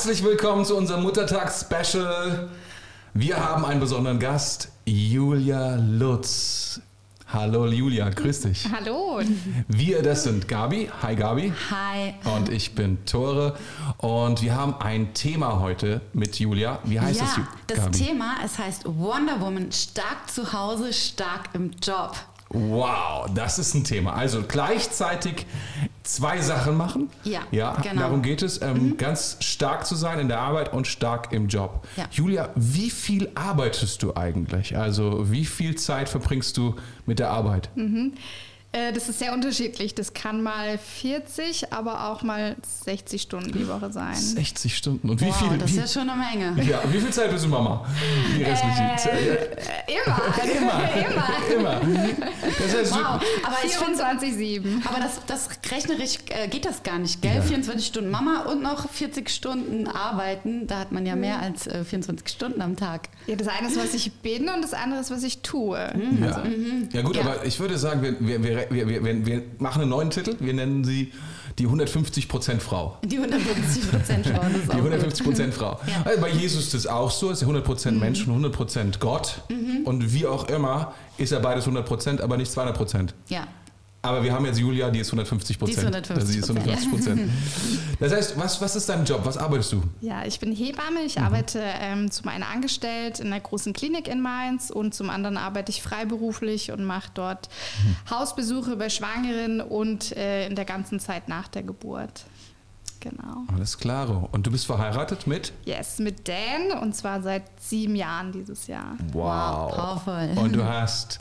Herzlich willkommen zu unserem Muttertags-Special. Wir haben einen besonderen Gast, Julia Lutz. Hallo Julia, grüß dich. Hallo. Wir, das sind Gabi. Hi Gabi. Hi. Und ich bin Tore. Und wir haben ein Thema heute mit Julia. Wie heißt ja, es, Ju- das Gabi? Thema, es heißt Wonder Woman, stark zu Hause, stark im Job. Wow, das ist ein Thema. Also gleichzeitig zwei Sachen machen. Ja, ja genau. Mhm. darum geht es. Ähm, Ganz stark zu sein in der Arbeit und stark im Job. Ja. Julia, wie viel arbeitest du eigentlich? Also wie viel Zeit verbringst du mit der Arbeit? Äh, Das ist sehr unterschiedlich. Das kann mal 40, aber auch mal 60 Stunden die Woche sein. 60 Stunden. Und wie wow, viel? das ist ja schon eine Menge. ja, wie viel Zeit bist du Mama? Die restliche Zeit. Äh, immer. Immer. Immer. Das heißt, Wow, aber ich finde 24-7. aber das, das rechnerisch äh, geht das gar nicht, gell? Ja. 24 Stunden Mama und noch 40 Stunden arbeiten, da hat man ja mehr als äh, 24 Stunden am Tag. Ja, das eine ist, was ich bin und das andere ist, was ich tue. Ja. ja gut, Ja. aber ich würde sagen, wir, wir, wir, wir, wir, wir machen einen neuen Titel. Wir nennen sie die 150% Frau. Die 150 Prozent Frauen, das ist Die auch 150 gut. Prozent Frau. Ja. Also bei Jesus ist das auch so, ist er 100 Prozent Mensch und 100 Prozent Gott. Und wie auch immer ist er beides 100 Prozent, aber nicht 200 Prozent. Ja. Aber wir haben jetzt Julia, die ist 150 Prozent. Die ist 150%, sie ist 150 Prozent. Das heißt, was, was ist dein Job? Was arbeitest du? Ja, ich bin Hebamme. Ich arbeite ähm, zum einen angestellt in einer großen Klinik in Mainz und zum anderen arbeite ich freiberuflich und mache dort Hausbesuche bei Schwangeren und äh, in der ganzen Zeit nach der Geburt. Genau. Alles klaro. Und du bist verheiratet mit? Yes, mit Dan und zwar seit sieben Jahren dieses Jahr. Wow, powerful. Und du hast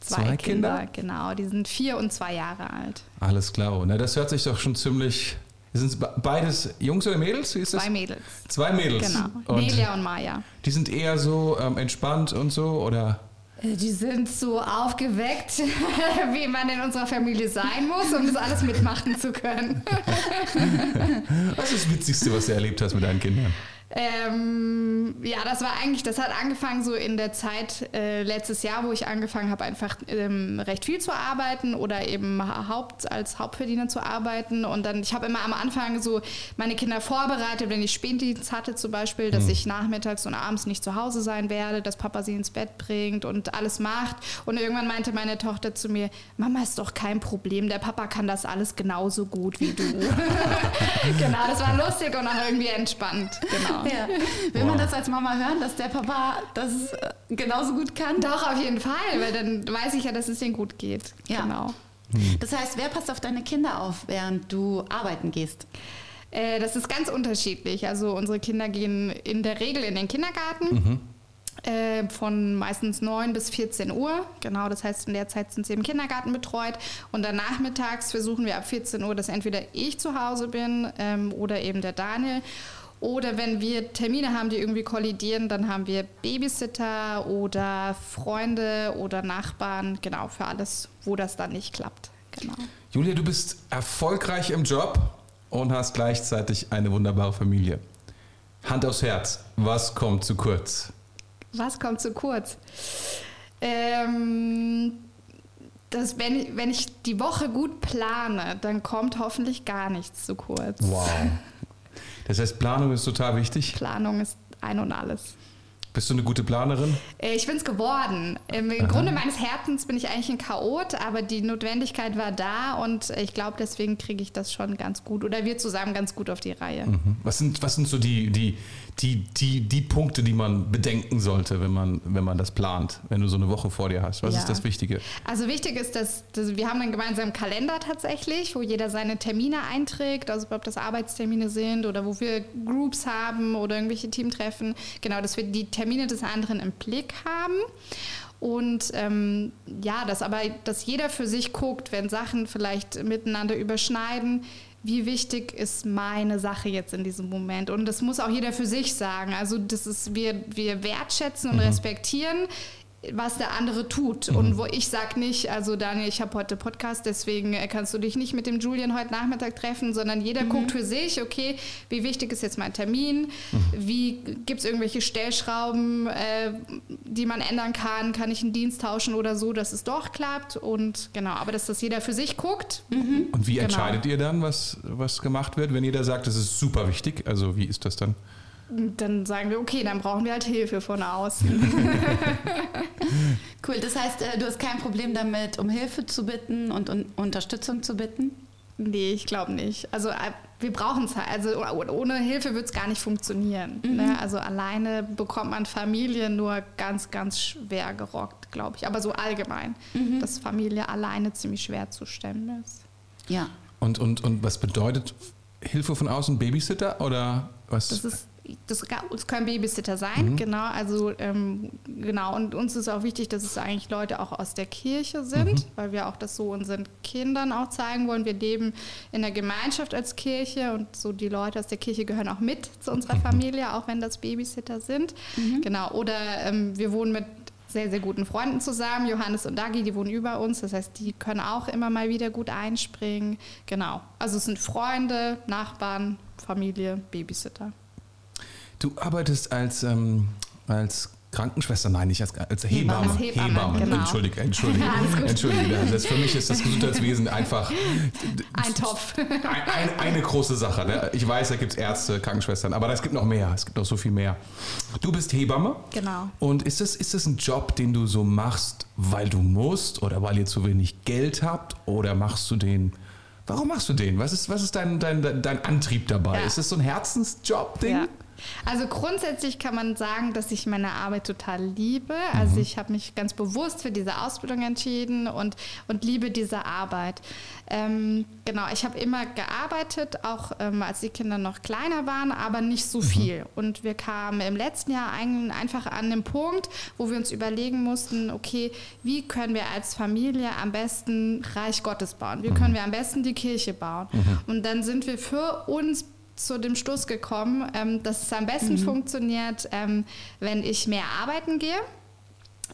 zwei, Kinder? Genau, die sind vier und zwei Jahre alt. Alles klaro. Na, das hört sich doch schon ziemlich... Sind es be- beides Jungs oder Mädels? Wie ist das? Zwei Mädels. Zwei Mädels. Genau. Und Nelia und Maya. die sind eher so ähm, entspannt und so, oder? Äh, Die sind so aufgeweckt, wie man in unserer Familie sein muss, um das alles mitmachen zu können. Was ist das Witzigste, was du erlebt hast mit deinen Kindern? Ähm, ja, das war eigentlich, das hat angefangen so in der Zeit äh, letztes Jahr, wo ich angefangen habe, einfach ähm, recht viel zu arbeiten oder eben Haupt, als Hauptverdiener zu arbeiten. Und dann, ich habe immer am Anfang so meine Kinder vorbereitet, wenn ich Spätdienst hatte zum Beispiel, dass ich nachmittags und abends nicht zu Hause sein werde, dass Papa sie ins Bett bringt und alles macht. Und irgendwann meinte meine Tochter zu mir, Mama ist doch kein Problem, der Papa kann das alles genauso gut wie du. genau, das war lustig und auch irgendwie entspannt. Genau. Ja. Will Wow. man das als Mama hören, dass der Papa das äh, genauso gut kann? Doch, auf jeden Fall, weil dann weiß ich ja, dass es ihnen gut geht. Ja. Genau. Das heißt, wer passt auf deine Kinder auf, während du arbeiten gehst? Äh, das ist ganz unterschiedlich. Also unsere Kinder gehen in der Regel in den Kindergarten. Äh, von meistens 9 bis 14 Uhr. Genau, das heißt, in der Zeit sind sie im Kindergarten betreut. Und dann nachmittags versuchen wir ab 14 Uhr, dass entweder ich zu Hause bin ähm, oder eben der Daniel. Oder wenn wir Termine haben, die irgendwie kollidieren, dann haben wir Babysitter oder Freunde oder Nachbarn. Genau, für alles, wo das dann nicht klappt. Genau. Julia, du bist erfolgreich im Job und hast gleichzeitig eine wunderbare Familie. Hand aufs Herz, was kommt zu kurz? Was kommt zu kurz? Ähm, das, wenn, ich, wenn ich die Woche gut plane, dann kommt hoffentlich gar nichts zu kurz. Wow. Das heißt, Planung ist total wichtig. Planung ist ein und alles. Bist du eine gute Planerin? Äh, Ich bin es geworden. Im Aha. Grunde meines Herzens bin ich eigentlich ein Chaot, aber die Notwendigkeit war da und ich glaube, deswegen kriege ich das schon ganz gut oder wir zusammen ganz gut auf die Reihe. Mhm. Was sind, was sind so die, die, die, die, die Punkte, die man bedenken sollte, wenn man, wenn man das plant, wenn du so eine Woche vor dir hast? Was Ja. ist das Wichtige? Also wichtig ist, dass, dass wir haben einen gemeinsamen Kalender tatsächlich, wo jeder seine Termine einträgt, also ob das Arbeitstermine sind oder wo wir Groups haben oder irgendwelche Teamtreffen. Genau, dass wir die Termine des anderen im Blick haben. Und ähm, ja, dass aber, dass jeder für sich guckt, wenn Sachen vielleicht miteinander überschneiden, wie wichtig ist meine Sache jetzt in diesem Moment? Und das muss auch jeder für sich sagen. Also das ist, wir, wir wertschätzen und respektieren was der andere tut. Und wo ich sage nicht, also Daniel, ich habe heute Podcast, deswegen äh, kannst du dich nicht mit dem Julian heute Nachmittag treffen, sondern jeder guckt für sich, okay, wie wichtig ist jetzt mein Termin? Wie gibt es irgendwelche Stellschrauben, äh, die man ändern kann? Kann ich einen Dienst tauschen oder so, dass es doch klappt? Und genau, aber dass das jeder für sich guckt. Und wie Genau. entscheidet ihr dann, was, was gemacht wird, wenn jeder sagt, das ist super wichtig? Also wie ist das dann? Dann sagen wir, okay, dann brauchen wir halt Hilfe von außen. Cool, das heißt, äh, du hast kein Problem damit, um Hilfe zu bitten und um Unterstützung zu bitten? Nee, ich glaube nicht. Also äh, wir brauchen es halt. Also oh- ohne Hilfe wird es gar nicht funktionieren. Ne? Also alleine bekommt man Familie nur ganz, ganz schwer gerockt, glaube ich. Aber so allgemein, dass Familie alleine ziemlich schwer zu stemmen ist. Ja. Und, und, und was bedeutet Hilfe von außen? Babysitter oder was? Das ist das, es können Babysitter sein, genau. Also ähm, genau. Und uns ist auch wichtig, dass es eigentlich Leute auch aus der Kirche sind, weil wir auch das so unseren Kindern auch zeigen wollen. Wir leben in der Gemeinschaft als Kirche und so die Leute aus der Kirche gehören auch mit zu unserer Familie, auch wenn das Babysitter sind. Genau. Oder ähm, wir wohnen mit sehr, sehr guten Freunden zusammen. Johannes und Dagi, die wohnen über uns. Das heißt, die können auch immer mal wieder gut einspringen. Genau. Also es sind Freunde, Nachbarn, Familie, Babysitter. Du arbeitest als, ähm, als Krankenschwester, nein, nicht als, als Hebamme. Als Hebamme, genau. Entschuldige, entschuldige. entschuldige. Das für mich ist das Gesundheitswesen einfach Ein Topf. ein, ein, eine große Sache. Ne? Ich weiß, da gibt es Ärzte, Krankenschwestern, aber es gibt noch mehr. Es gibt noch so viel mehr. Du bist Hebamme. Genau. Und ist das, ist das ein Job, den du so machst, weil du musst oder weil ihr zu wenig Geld habt? Oder machst du den. Warum machst du den? Was ist, was ist dein, dein, dein Antrieb dabei? Ja. Ist das so ein Herzensjob-Ding? Ja. Also grundsätzlich kann man sagen, dass ich meine Arbeit total liebe. Also ich habe mich ganz bewusst für diese Ausbildung entschieden und, und liebe diese Arbeit. Ähm, genau, ich habe immer gearbeitet, auch ähm, als die Kinder noch kleiner waren, aber nicht so viel. Und wir kamen im letzten Jahr ein, einfach an den Punkt, wo wir uns überlegen mussten, okay, wie können wir als Familie am besten Reich Gottes bauen? Wie können wir am besten die Kirche bauen? Und dann sind wir für uns zu dem Schluss gekommen, ähm, dass es am besten funktioniert, ähm, wenn ich mehr arbeiten gehe.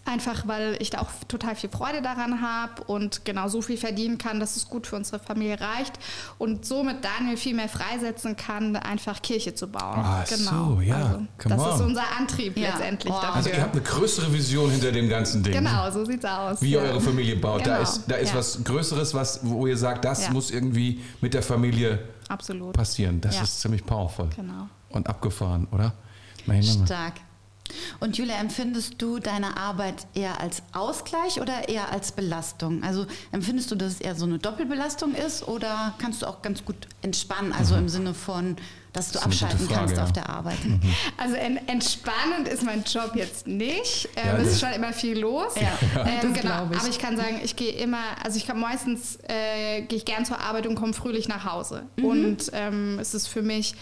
Einfach weil ich da auch total viel Freude daran habe und genau so viel verdienen kann, dass es gut für unsere Familie reicht und somit Daniel viel mehr freisetzen kann, einfach Kirche zu bauen. Ach so, ja. Also, das ist on. unser Antrieb Ja. letztendlich Wow. dafür. Also ihr habt eine größere Vision hinter dem ganzen Ding. genau, so sieht's aus. Wie ihr ja. eure Familie baut. Da Genau, ist, da ist ja. was Größeres, was, wo ihr sagt, das Ja. muss irgendwie mit der Familie Absolut. passieren. Das Ja. ist ziemlich powerful. Genau. Und abgefahren, oder? Meine. Stark. Und Julia, empfindest du deine Arbeit eher als Ausgleich oder eher als Belastung? Also empfindest du, dass es eher so eine Doppelbelastung ist oder kannst du auch ganz gut entspannen? Also im Sinne von, dass du Mhm. Das eine abschalten Frage, kannst ja. auf der Arbeit. Also en entspannend ist mein Job jetzt nicht. Ähm, Ja, es ist schon immer viel los. Ja, ähm, das genau. ich. Aber ich kann sagen, ich gehe immer, also ich kann meistens äh, gehe ich gern zur Arbeit und komme fröhlich nach Hause. Mhm. Und ähm, es ist für mich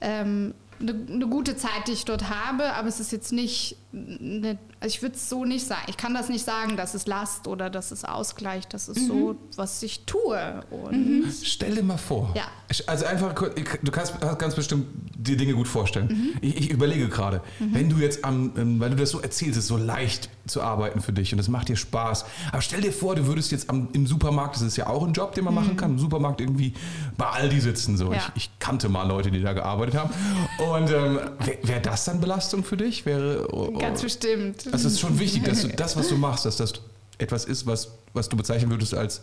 ähm, eine, eine gute Zeit, die ich dort habe, aber es ist jetzt nicht, eine, also ich würde es so nicht sagen. Ich kann das nicht sagen, dass es Last oder dass es Ausgleich, das ist Mhm. so, was ich tue. Und Stell dir mal vor. Ja. Also einfach, du kannst ganz bestimmt die Dinge gut vorstellen. Mhm. Ich, ich überlege gerade, wenn du jetzt am, ähm, weil du das so erzählst, es ist so leicht zu arbeiten für dich und es macht dir Spaß. Aber stell dir vor, du würdest jetzt am, im Supermarkt, das ist ja auch ein Job, den man machen kann, im Supermarkt irgendwie bei Aldi sitzen. So. Mhm. Ja. Ich, ich kannte mal Leute, die da gearbeitet haben. Und ähm, wäre wär das dann Belastung für dich? Wäre, oh, oh, ganz bestimmt. also es ist schon wichtig, dass du das, was du machst, dass das etwas ist, was, was du bezeichnen würdest als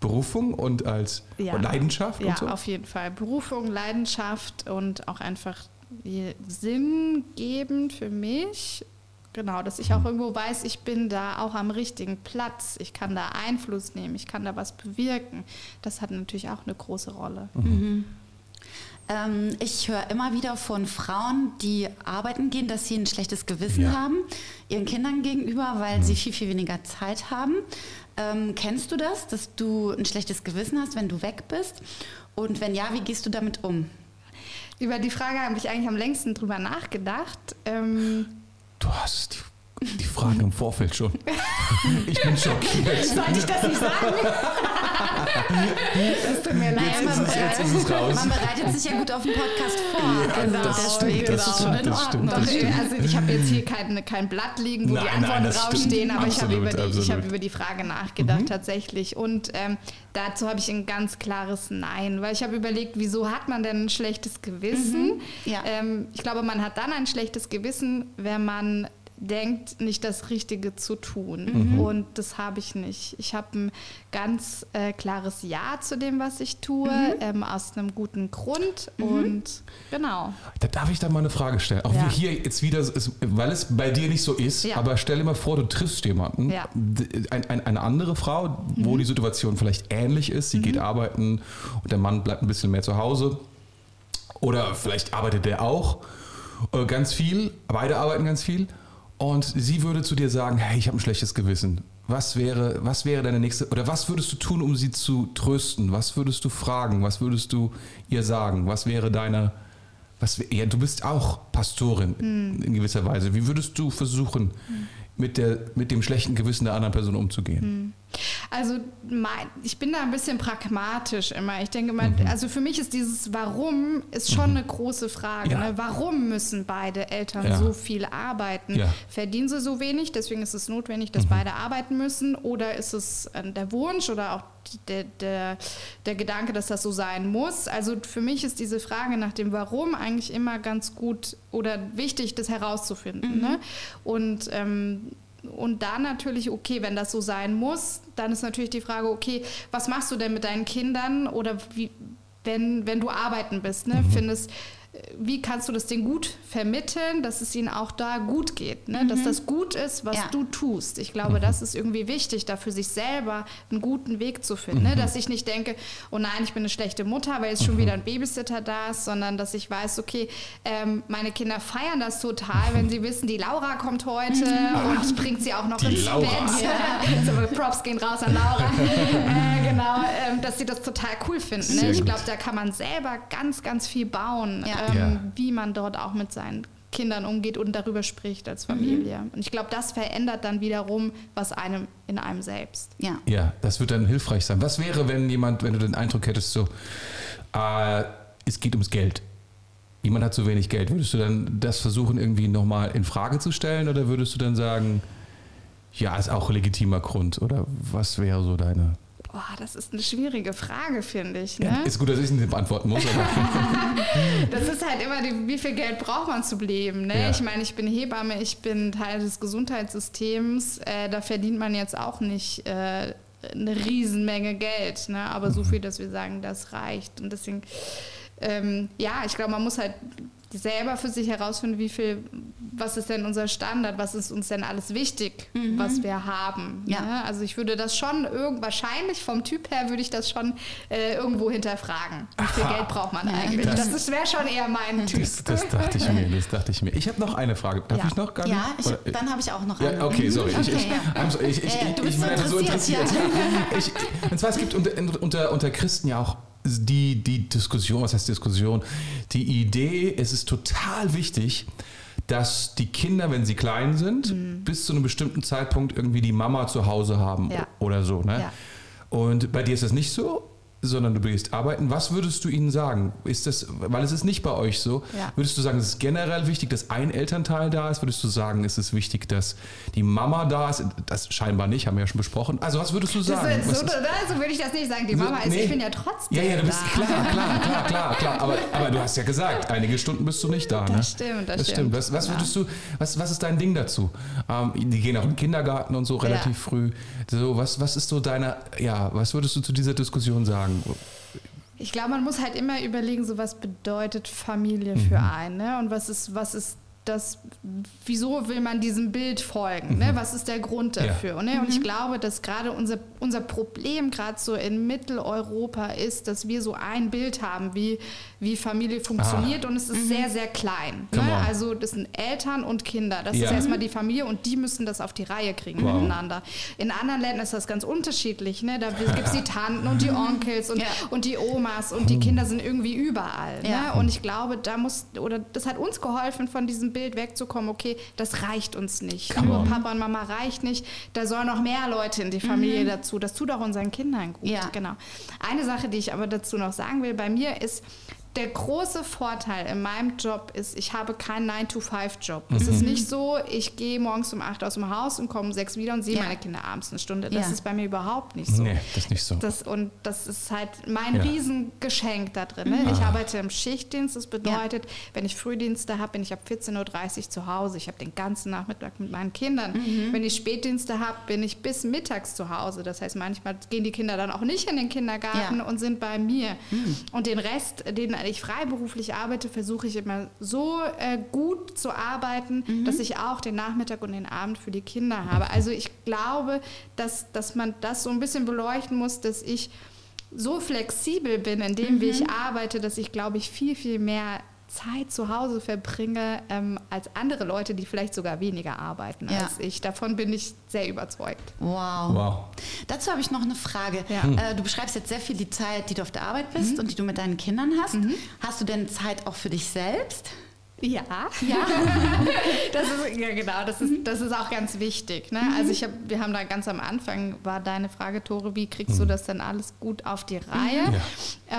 Berufung und als Ja. Leidenschaft Ja, und so? auf jeden Fall. Berufung, Leidenschaft und auch einfach die- sinngebend für mich. Genau, dass Mhm. ich auch irgendwo weiß, ich bin da auch am richtigen Platz. Ich kann da Einfluss nehmen, ich kann da was bewirken. Das hat natürlich auch eine große Rolle. Mhm. Ähm, ich höre immer wieder von Frauen, die arbeiten gehen, dass sie ein schlechtes Gewissen Ja. haben, ihren Kindern gegenüber, weil sie viel, viel weniger Zeit haben. Ähm, kennst du das, dass du ein schlechtes Gewissen hast, wenn du weg bist? Und wenn ja, wie gehst du damit um? Über die Frage habe ich eigentlich am längsten drüber nachgedacht. Ähm, Du hast die, die Fragen im Vorfeld schon. Ich bin schockiert. Sollte ich das nicht sagen? das tut mir leid. Jetzt ist es- jetzt ist es raus. Man bereitet sich ja gut auf den Podcast vor. Genau, das stimmt, genau. das stimmt, das stimmt, das stimmt. Also ich habe jetzt hier kein, kein Blatt liegen, wo Nein, die nein, Antworten stimmt. draufstehen, aber ich habe Absolut, über, die- absolut. habe über die Frage nachgedacht tatsächlich. Und ähm, dazu habe ich ein ganz klares Nein, weil ich habe überlegt, wieso hat man denn ein schlechtes Gewissen? Ja. Ähm, ich glaube, man hat dann ein schlechtes Gewissen, wenn man denkt, nicht das Richtige zu tun. Und das habe ich nicht. Ich habe ein ganz äh, klares Ja zu dem, was ich tue, ähm, aus einem guten Grund. Und genau. Da darf ich da mal eine Frage stellen. Auch Ja. wie hier jetzt wieder, ist, weil es bei dir nicht so ist, Ja. aber stell dir mal vor, du triffst jemanden, Ja. ein, ein, eine andere Frau, wo die Situation vielleicht ähnlich ist. Sie geht arbeiten und der Mann bleibt ein bisschen mehr zu Hause. Oder vielleicht arbeitet der auch äh, ganz viel, beide arbeiten ganz viel. Und sie würde zu dir sagen, hey, ich habe ein schlechtes Gewissen. Was wäre, was wäre deine nächste, oder was würdest du tun, um sie zu trösten? Was würdest du fragen? Was würdest du ihr sagen? Was wäre deine, was, ja, du bist auch Pastorin in gewisser Weise. Wie würdest du versuchen, mit, der, mit dem schlechten Gewissen der anderen Person umzugehen? Also mein, ich bin da ein bisschen pragmatisch immer. Ich denke mal, also für mich ist dieses Warum ist schon eine große Frage. Ja. Ne? Warum müssen beide Eltern Ja. so viel arbeiten? Ja. Verdienen sie so wenig, deswegen ist es notwendig, dass beide arbeiten müssen? Oder ist es äh, der Wunsch oder auch der, der, der Gedanke, dass das so sein muss? Also für mich ist diese Frage nach dem Warum eigentlich immer ganz gut oder wichtig, das herauszufinden. Ne? Und ähm, und dann natürlich, okay, wenn das so sein muss, dann ist natürlich die Frage, okay, was machst du denn mit deinen Kindern oder wie, wenn, wenn du arbeiten bist, ne? Findest, äh, wie kannst du das denen gut vermitteln, dass es ihnen auch da gut geht, ne? dass das gut ist, was Ja. du tust. Ich glaube, das ist irgendwie wichtig, da für sich selber einen guten Weg zu finden. Ne? Dass ich nicht denke, oh nein, ich bin eine schlechte Mutter, weil jetzt schon wieder ein Babysitter da ist, sondern dass ich weiß, okay, ähm, meine Kinder feiern das total, wenn sie wissen, die Laura kommt heute und bringt sie auch noch Die ins Laura. Bett. Ja. So, Props gehen raus an Laura. äh, genau, ähm, dass sie das total cool finden. Ne? Ich glaube, da kann man selber ganz, ganz viel bauen, Ja. Ähm, Ja. wie man dort auch mit seinen Kindern umgeht und darüber spricht als Familie. Und ich glaube, das verändert dann wiederum was einem in einem selbst. Ja. Ja, das wird dann hilfreich sein. Was wäre, wenn jemand, wenn du den Eindruck hättest, so, äh, es geht ums Geld. Jemand hat zu wenig Geld. Würdest du dann das versuchen, irgendwie nochmal in Frage zu stellen oder würdest du dann sagen, ja, ist auch ein legitimer Grund? Oder was wäre so deine. Boah, das ist eine schwierige Frage, finde ich. Ne? Ja, ist gut, dass ich es nicht beantworten muss, Das ist halt immer, die, wie viel Geld braucht man zu leben. Ne? Ja. Ich meine, ich bin Hebamme, ich bin Teil des Gesundheitssystems. Äh, da verdient man jetzt auch nicht äh, eine Riesenmenge Geld. Ne? Aber so viel, dass wir sagen, das reicht. Und deswegen, ähm, ja, ich glaube, man muss halt selber für sich herausfinden, wie viel, was ist denn unser Standard, was ist uns denn alles wichtig, was wir haben. Ja. Ne? Also ich würde das schon irgend, wahrscheinlich vom Typ her würde ich das schon äh, irgendwo hinterfragen. Wie viel Aha. Geld braucht man Ja, eigentlich? das- Das, wäre schon eher mein Typ. das, das dachte ich mir, das dachte ich mir. Ich habe noch eine Frage. Darf Ja. ich noch gar nicht? Ja, ich, Oder- dann habe ich auch noch Ja, eine. okay, sorry. Ich, ich, Okay, ja. Ich, ich, Ja, ja, du ich, bist ich bin so einfach so interessiert, interessiert. Ich, und zwar, es gibt unter, unter, unter Christen ja auch die, die Diskussion, was heißt Diskussion? Die Idee, es ist total wichtig, dass die Kinder, wenn sie klein sind, bis zu einem bestimmten Zeitpunkt irgendwie die Mama zu Hause haben Mhm. Ja. oder so. Ne? Ja. Und bei dir ist das nicht so, sondern du gehst arbeiten. Was würdest du ihnen sagen? Ist das, weil es ist nicht bei euch so, Ja. würdest du sagen, es ist generell wichtig, dass ein Elternteil da ist? Würdest du sagen, es ist wichtig, dass die Mama da ist? Das scheinbar nicht, haben wir ja schon besprochen. Also was würdest du Das sagen? so, oder? so würde ich das nicht sagen. Die So, Mama ist, nee. ich bin ja trotzdem ja, ja, du bist da. klar, klar, klar, klar, klar. Aber, aber du hast ja gesagt, einige Stunden bist du nicht da. Das ne? stimmt, das das stimmt. Was, was würdest du, was, was ist dein Ding dazu? Ähm, die gehen auch in den Kindergarten und so relativ Ja. früh. So, was, was ist so deine, ja, was würdest du zu dieser Diskussion sagen? Ich glaube, man muss halt immer überlegen, so was bedeutet Familie für Mhm. einen, ne? Und was ist, was ist das, wieso will man diesem Bild folgen, ne? Was ist der Grund Mhm. Ja. dafür? Ne? Und ich glaube, dass gerade unser, unser Problem gerade so in Mitteleuropa ist, dass wir so ein Bild haben, wie, wie Familie funktioniert und es ist sehr, sehr klein. Ne? Ah. Also das sind Eltern und Kinder. Das Ja. ist erstmal die Familie und die müssen das auf die Reihe kriegen Wow. miteinander. In anderen Ländern ist das ganz unterschiedlich. Ne? Da gibt es die Tanten und die Onkels und, Ja. und die Omas und die Kinder sind irgendwie überall. Ja. Ne? Und ich glaube, da muss, oder das hat uns geholfen, von diesem Bild Bild wegzukommen, okay, das reicht uns nicht. Come Nur on. Papa und Mama reicht nicht. Da sollen noch mehr Leute in die Familie dazu. Das tut auch unseren Kindern gut. Ja. Genau. Eine Sache, die ich aber dazu noch sagen will, bei mir ist, der große Vorteil in meinem Job ist, ich habe keinen 9-to-5-Job. Es Mhm. ist nicht so, ich gehe morgens um 8 aus dem Haus und komme um 6 wieder und sehe Ja. meine Kinder abends eine Stunde. Das Ja. ist bei mir überhaupt nicht so. Nee, das ist nicht so. Das, und das ist halt mein Ja. Riesengeschenk da drin. Ne? Mhm. Ich arbeite im Schichtdienst. Das bedeutet, wenn ich Frühdienste habe, bin ich ab 14.30 Uhr zu Hause. Ich habe den ganzen Nachmittag mit meinen Kindern. Mhm. Wenn ich Spätdienste habe, bin ich bis mittags zu Hause. Das heißt, manchmal gehen die Kinder dann auch nicht in den Kindergarten Ja. Mhm. und sind bei mir. Und den Rest, den ich freiberuflich arbeite, versuche ich immer so äh, gut zu arbeiten, Mhm. dass ich auch den Nachmittag und den Abend für die Kinder habe. Also ich glaube, dass, dass man das so ein bisschen beleuchten muss, dass ich so flexibel bin in dem, wie ich arbeite, dass ich, glaube ich, viel, viel mehr Zeit zu Hause verbringe ähm, als andere Leute, die vielleicht sogar weniger arbeiten Ja. als ich. Davon bin ich sehr überzeugt. Wow. Wow. Dazu habe ich noch eine Frage. Ja. Hm. Äh, du beschreibst jetzt sehr viel die Zeit, die du auf der Arbeit bist und die du mit deinen Kindern hast. Mhm. Hast du denn Zeit auch für dich selbst? Ja. Ja. Das ist, ja, genau, das ist, das ist auch ganz wichtig. Ne? Also ich hab, wir haben da ganz am Anfang, war deine Frage, Tore, wie kriegst du das denn alles gut auf die Reihe?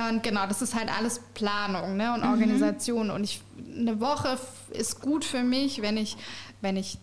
Und genau, das ist halt alles Planung ne? und Organisation. Und ich, eine Woche ist gut für mich, wenn ich, wenn ich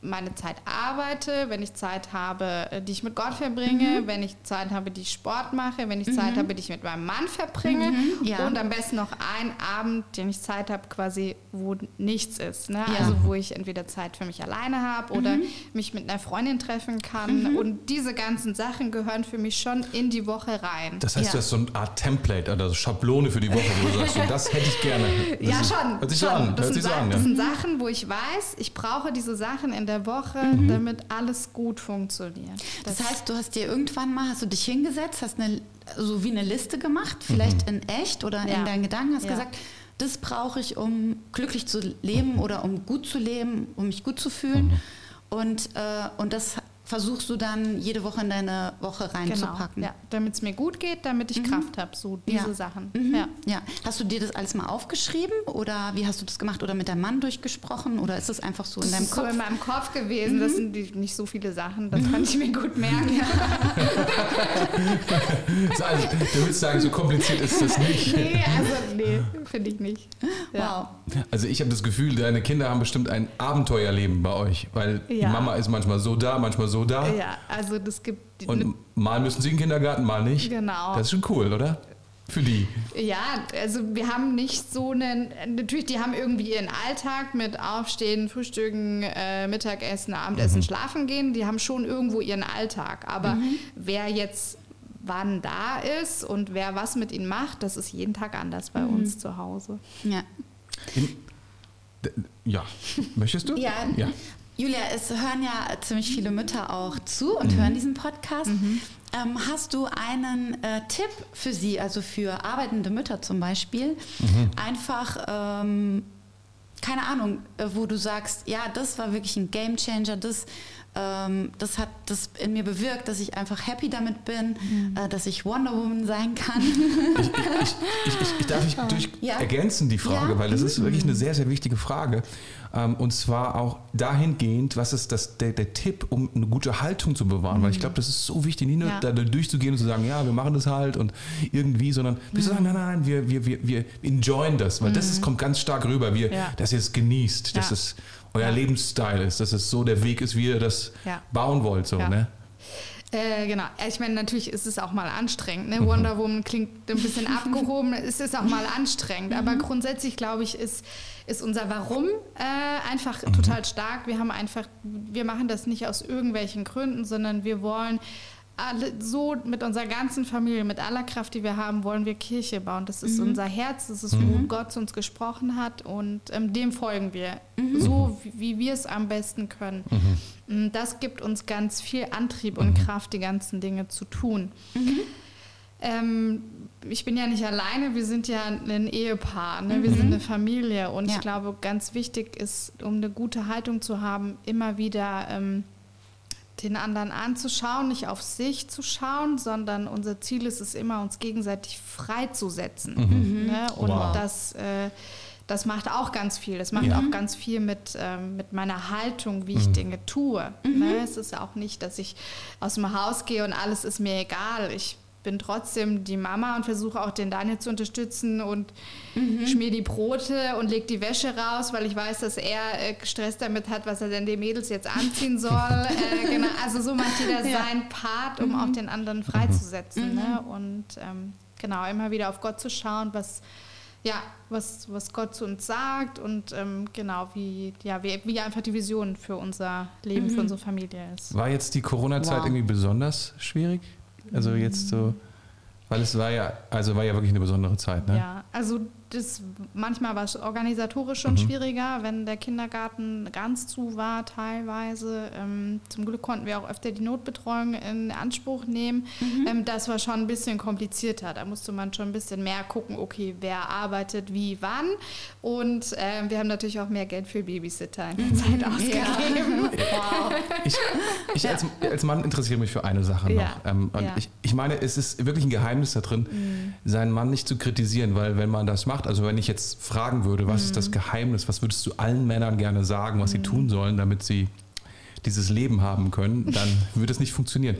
meine Zeit arbeite, wenn ich Zeit habe, äh, die ich mit Gott verbringe, wenn ich Zeit habe, die ich Sport mache, wenn ich Zeit habe, die ich mit meinem Mann verbringe ja. und am besten noch einen Abend, den ich Zeit habe, quasi, wo nichts ist. Ne? Ja. Also wo ich entweder Zeit für mich alleine habe oder mich mit einer Freundin treffen kann. Und diese ganzen Sachen gehören für mich schon in die Woche rein. Das heißt, Ja. du hast so eine Art Template, also Schablone für die Woche, wo du sagst, so, das hätte ich gerne. Das ja, schon. Hört sich schon. so an. Das, Hört sind, sich so an, das sind Sachen, wo ich weiß, ich brauche diese Sachen in der Woche, damit alles gut funktioniert. Das heißt, du hast dir irgendwann mal, hast du dich hingesetzt, hast eine, so wie eine Liste gemacht, vielleicht in echt oder Ja. in deinen Gedanken, hast Ja. gesagt, das brauche ich, um glücklich zu leben oder um gut zu leben, um mich gut zu fühlen. Und, äh, und das versuchst du dann jede Woche in deine Woche genau. reinzupacken. Ja, damit es mir gut geht, damit ich Kraft habe. So diese Ja. Sachen. Mhm. Ja. Ja. Hast du dir das alles mal aufgeschrieben oder wie hast du das gemacht oder mit deinem Mann durchgesprochen oder ist das einfach so in Das deinem ist so Kopf? in meinem Kopf gewesen. Das sind die, nicht so viele Sachen. Das kann ich mir gut merken. Also, du willst sagen, so kompliziert ist das nicht. nee, also nee, finde ich nicht. Wow. Also ich habe das Gefühl, deine Kinder haben bestimmt ein Abenteuerleben bei euch, weil die Ja. Mama ist manchmal so da, manchmal so da. Ja, also das gibt Und mal müssen sie in den Kindergarten, mal nicht. Genau. Das ist schon cool, oder? Für die. Ja, also wir haben nicht so einen, natürlich, die haben irgendwie ihren Alltag mit Aufstehen, Frühstücken, äh, Mittagessen, Abendessen, Mhm. Schlafen gehen. Die haben schon irgendwo ihren Alltag. Aber wer jetzt wann da ist und wer was mit ihnen macht, das ist jeden Tag anders bei Mhm. uns zu Hause. Ja. In, ja. Möchtest du? Ja. ja. Julia, es hören ja ziemlich viele Mütter auch zu Mhm. und hören diesen Podcast. Ähm, hast du einen äh, Tipp für sie, also für arbeitende Mütter zum Beispiel? Mhm. Einfach, ähm, keine Ahnung, äh, wo du sagst, ja, das war wirklich ein Game Changer, das, das hat das in mir bewirkt, dass ich einfach happy damit bin, Mhm. äh, dass ich Wonder Woman sein kann. Ich, ich, ich, ich darf ich durch Ja. ergänzen die Frage, Ja. weil das ist wirklich eine sehr, sehr wichtige Frage. Ähm, und zwar auch dahingehend, was ist das, der, der Tipp, um eine gute Haltung zu bewahren? Weil ich glaube, das ist so wichtig, nicht nur Ja. da durchzugehen und zu sagen, ja, wir machen das halt und irgendwie, sondern wir sagen, nein, nein, wir, wir, wir, wir enjoyen das, weil das ist, kommt ganz stark rüber, wir, Ja. dass ihr es genießt, dass Ja. es euer Lebensstil ist, dass es so der Weg ist, wie ihr das bauen wollt. So, Ja. ne? Äh, genau. Ich meine, natürlich ist es auch mal anstrengend. Mhm. Ne? Wonder Woman klingt ein bisschen abgehoben. Es ist auch mal anstrengend. Mhm. Aber grundsätzlich, glaube ich, ist, ist unser Warum äh, einfach Mhm. total stark. Wir haben einfach, wir machen das nicht aus irgendwelchen Gründen, sondern wir wollen alle, so mit unserer ganzen Familie, mit aller Kraft, die wir haben, wollen wir Kirche bauen. Das ist unser Herz, das ist, wo Gott zu uns gesprochen hat und ähm, dem folgen wir, so wie, wie wir es am besten können. Mm, Das gibt uns ganz viel Antrieb und Kraft, die ganzen Dinge zu tun. Ähm, ich bin ja nicht alleine, wir sind ja ein Ehepaar, ne? wir sind eine Familie und Ja. ich glaube, ganz wichtig ist, um eine gute Haltung zu haben, immer wieder ähm, den anderen anzuschauen, nicht auf sich zu schauen, sondern unser Ziel ist es immer, uns gegenseitig freizusetzen. Ne? Und Wow. das, äh, das macht auch ganz viel. Das macht auch ganz viel mit, ähm, mit meiner Haltung, wie ich Mhm. Dinge tue. Ne? Es ist auch nicht, dass ich aus dem Haus gehe und alles ist mir egal. Ich bin trotzdem die Mama und versuche auch den Daniel zu unterstützen und schmier die Brote und leg die Wäsche raus, weil ich weiß, dass er äh, Stress damit hat, was er denn den Mädels jetzt anziehen soll. äh, genau. Also so macht jeder Ja. seinen Part, um auch den anderen freizusetzen. Ne? Und ähm, genau, immer wieder auf Gott zu schauen, was ja, was, was Gott zu uns sagt und ähm, genau, wie, ja, wie, wie einfach die Vision für unser Leben, für unsere Familie ist. War jetzt die Corona-Zeit Wow. irgendwie besonders schwierig? Also jetzt so, weil es war ja, also war ja wirklich eine besondere Zeit, ne? Ja, also das manchmal war es organisatorisch schon schwieriger, wenn der Kindergarten ganz zu war teilweise. Ähm, zum Glück konnten wir auch öfter die Notbetreuung in Anspruch nehmen. Ähm, das war schon ein bisschen komplizierter. Da musste man schon ein bisschen mehr gucken, okay, wer arbeitet wie wann. Und ähm, wir haben natürlich auch mehr Geld für Babysitter in der Zeit ausgegeben. Wow. Ich, ich als, als Mann interessiere mich für eine Sache noch. Ja. Ähm, und Ja. Mhm. ich, ich meine, es ist wirklich ein Geheimnis da drin, seinen Mann nicht zu kritisieren, weil wenn man das macht, also wenn ich jetzt fragen würde, was ist das Mhm. Geheimnis, was würdest du allen Männern gerne sagen, was sie tun sollen, damit sie dieses Leben haben können, dann würde es nicht funktionieren.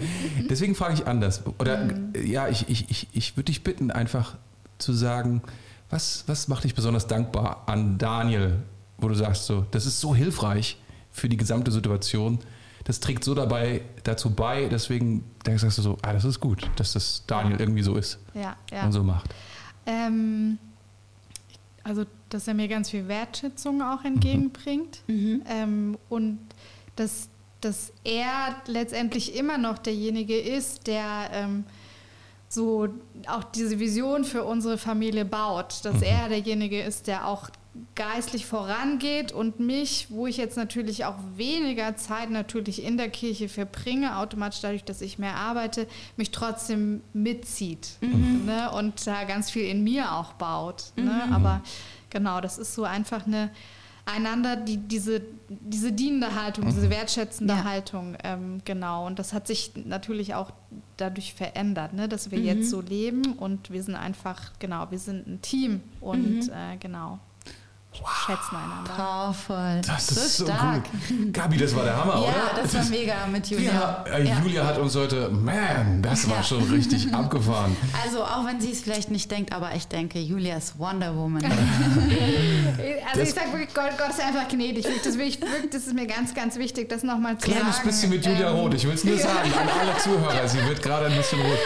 Deswegen frage ich anders. Oder Mhm. ja, ich, ich, ich, ich würde dich bitten, einfach zu sagen, was, was macht dich besonders dankbar an Daniel, wo du sagst, so, das ist so hilfreich für die gesamte Situation. Das trägt so dabei dazu bei, deswegen sagst du so, ah, das ist gut, dass das Daniel irgendwie so ist Ja, ja. und so macht. Ähm, also, dass er mir ganz viel Wertschätzung auch entgegenbringt. Ähm, und dass, dass er letztendlich immer noch derjenige ist, der ähm, so auch diese Vision für unsere Familie baut. Dass er derjenige ist, der auch geistlich vorangeht und mich, wo ich jetzt natürlich auch weniger Zeit natürlich in der Kirche verbringe, automatisch dadurch, dass ich mehr arbeite, mich trotzdem mitzieht ne? und da ganz viel in mir auch baut. Ne? Aber genau, das ist so einfach eine einander die, diese, diese dienende Haltung, diese wertschätzende Ja. Haltung, ähm, genau. Und das hat sich natürlich auch dadurch verändert, ne? dass wir jetzt so leben und wir sind einfach, genau, wir sind ein Team und äh, genau, schätzen einander. Powerful. Das ist so, stark. gut. Gabi, das war der Hammer, oder? Ja, das war mega mit Julia. Ja, äh, Ja. Julia hat uns heute, man, das war Ja. schon richtig abgefahren. Also auch wenn sie es vielleicht nicht denkt, aber ich denke, Julia ist Wonder Woman. Also Das- ich sage wirklich, Gott, Gott ist einfach gnädig. Das, will ich, das ist mir ganz, ganz wichtig, das nochmal zu Kleines sagen. bisschen mit Julia Ähm, Roth. Ich will es nur sagen an alle Zuhörer. Sie wird gerade ein bisschen rot.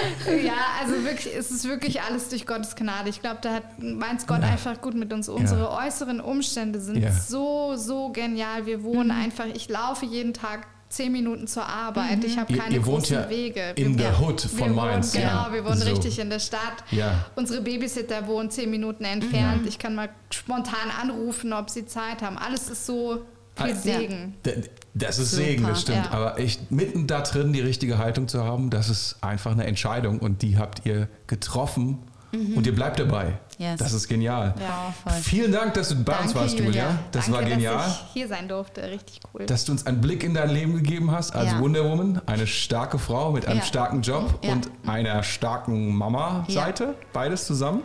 Ja, also wirklich, es ist wirklich alles durch Gottes Gnade. Ich glaube, da hat meint Gott einfach gut mit uns. Unsere äußeren Umstände sind Ja. so, so genial. Wir wohnen einfach, ich laufe jeden Tag zehn Minuten zur Arbeit. Ich habe Ihr- keine ihr wohnt großen ja Wege. in der Hood von Mainz, Wohnen, ja. Genau, wir wohnen So. richtig in der Stadt. Ja. Unsere Babysitter wohnen zehn Minuten entfernt. Ich kann mal spontan anrufen, ob sie Zeit haben. Alles ist so viel Ah, Segen. D- Das ist Super, Segen, das stimmt. ja. Aber echt mitten da drin die richtige Haltung zu haben, das ist einfach eine Entscheidung und die habt ihr getroffen und ihr bleibt dabei. Yes. Das ist genial. Ja. Vielen Dank, dass du bei uns Danke, warst, Julia. Julia. Das Danke, war genial. dass ich hier sein durfte. Richtig cool. Dass du uns einen Blick in dein Leben gegeben hast als Ja. Wonder Woman, eine starke Frau mit einem Ja. starken Job und einer starken Mama-Seite, beides zusammen.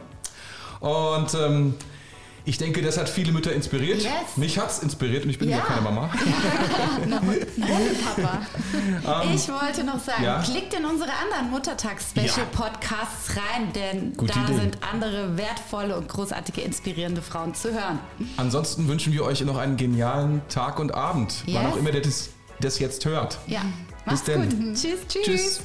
Und ähm, ich denke, das hat viele Mütter inspiriert. Yes. Mich hat es inspiriert und ich bin ja, Ja. keine Mama. Papa. Ich wollte noch sagen, Ähm, ja? klickt in unsere anderen Muttertags-Special-Podcasts rein, denn Gute da Idee. sind andere wertvolle und großartige, inspirierende Frauen zu hören. Ansonsten wünschen wir euch noch einen genialen Tag und Abend, wann Yes. auch immer ihr das, das jetzt hört. Ja, Bis macht's gut. Tschüss. Tschüss. Tschüss.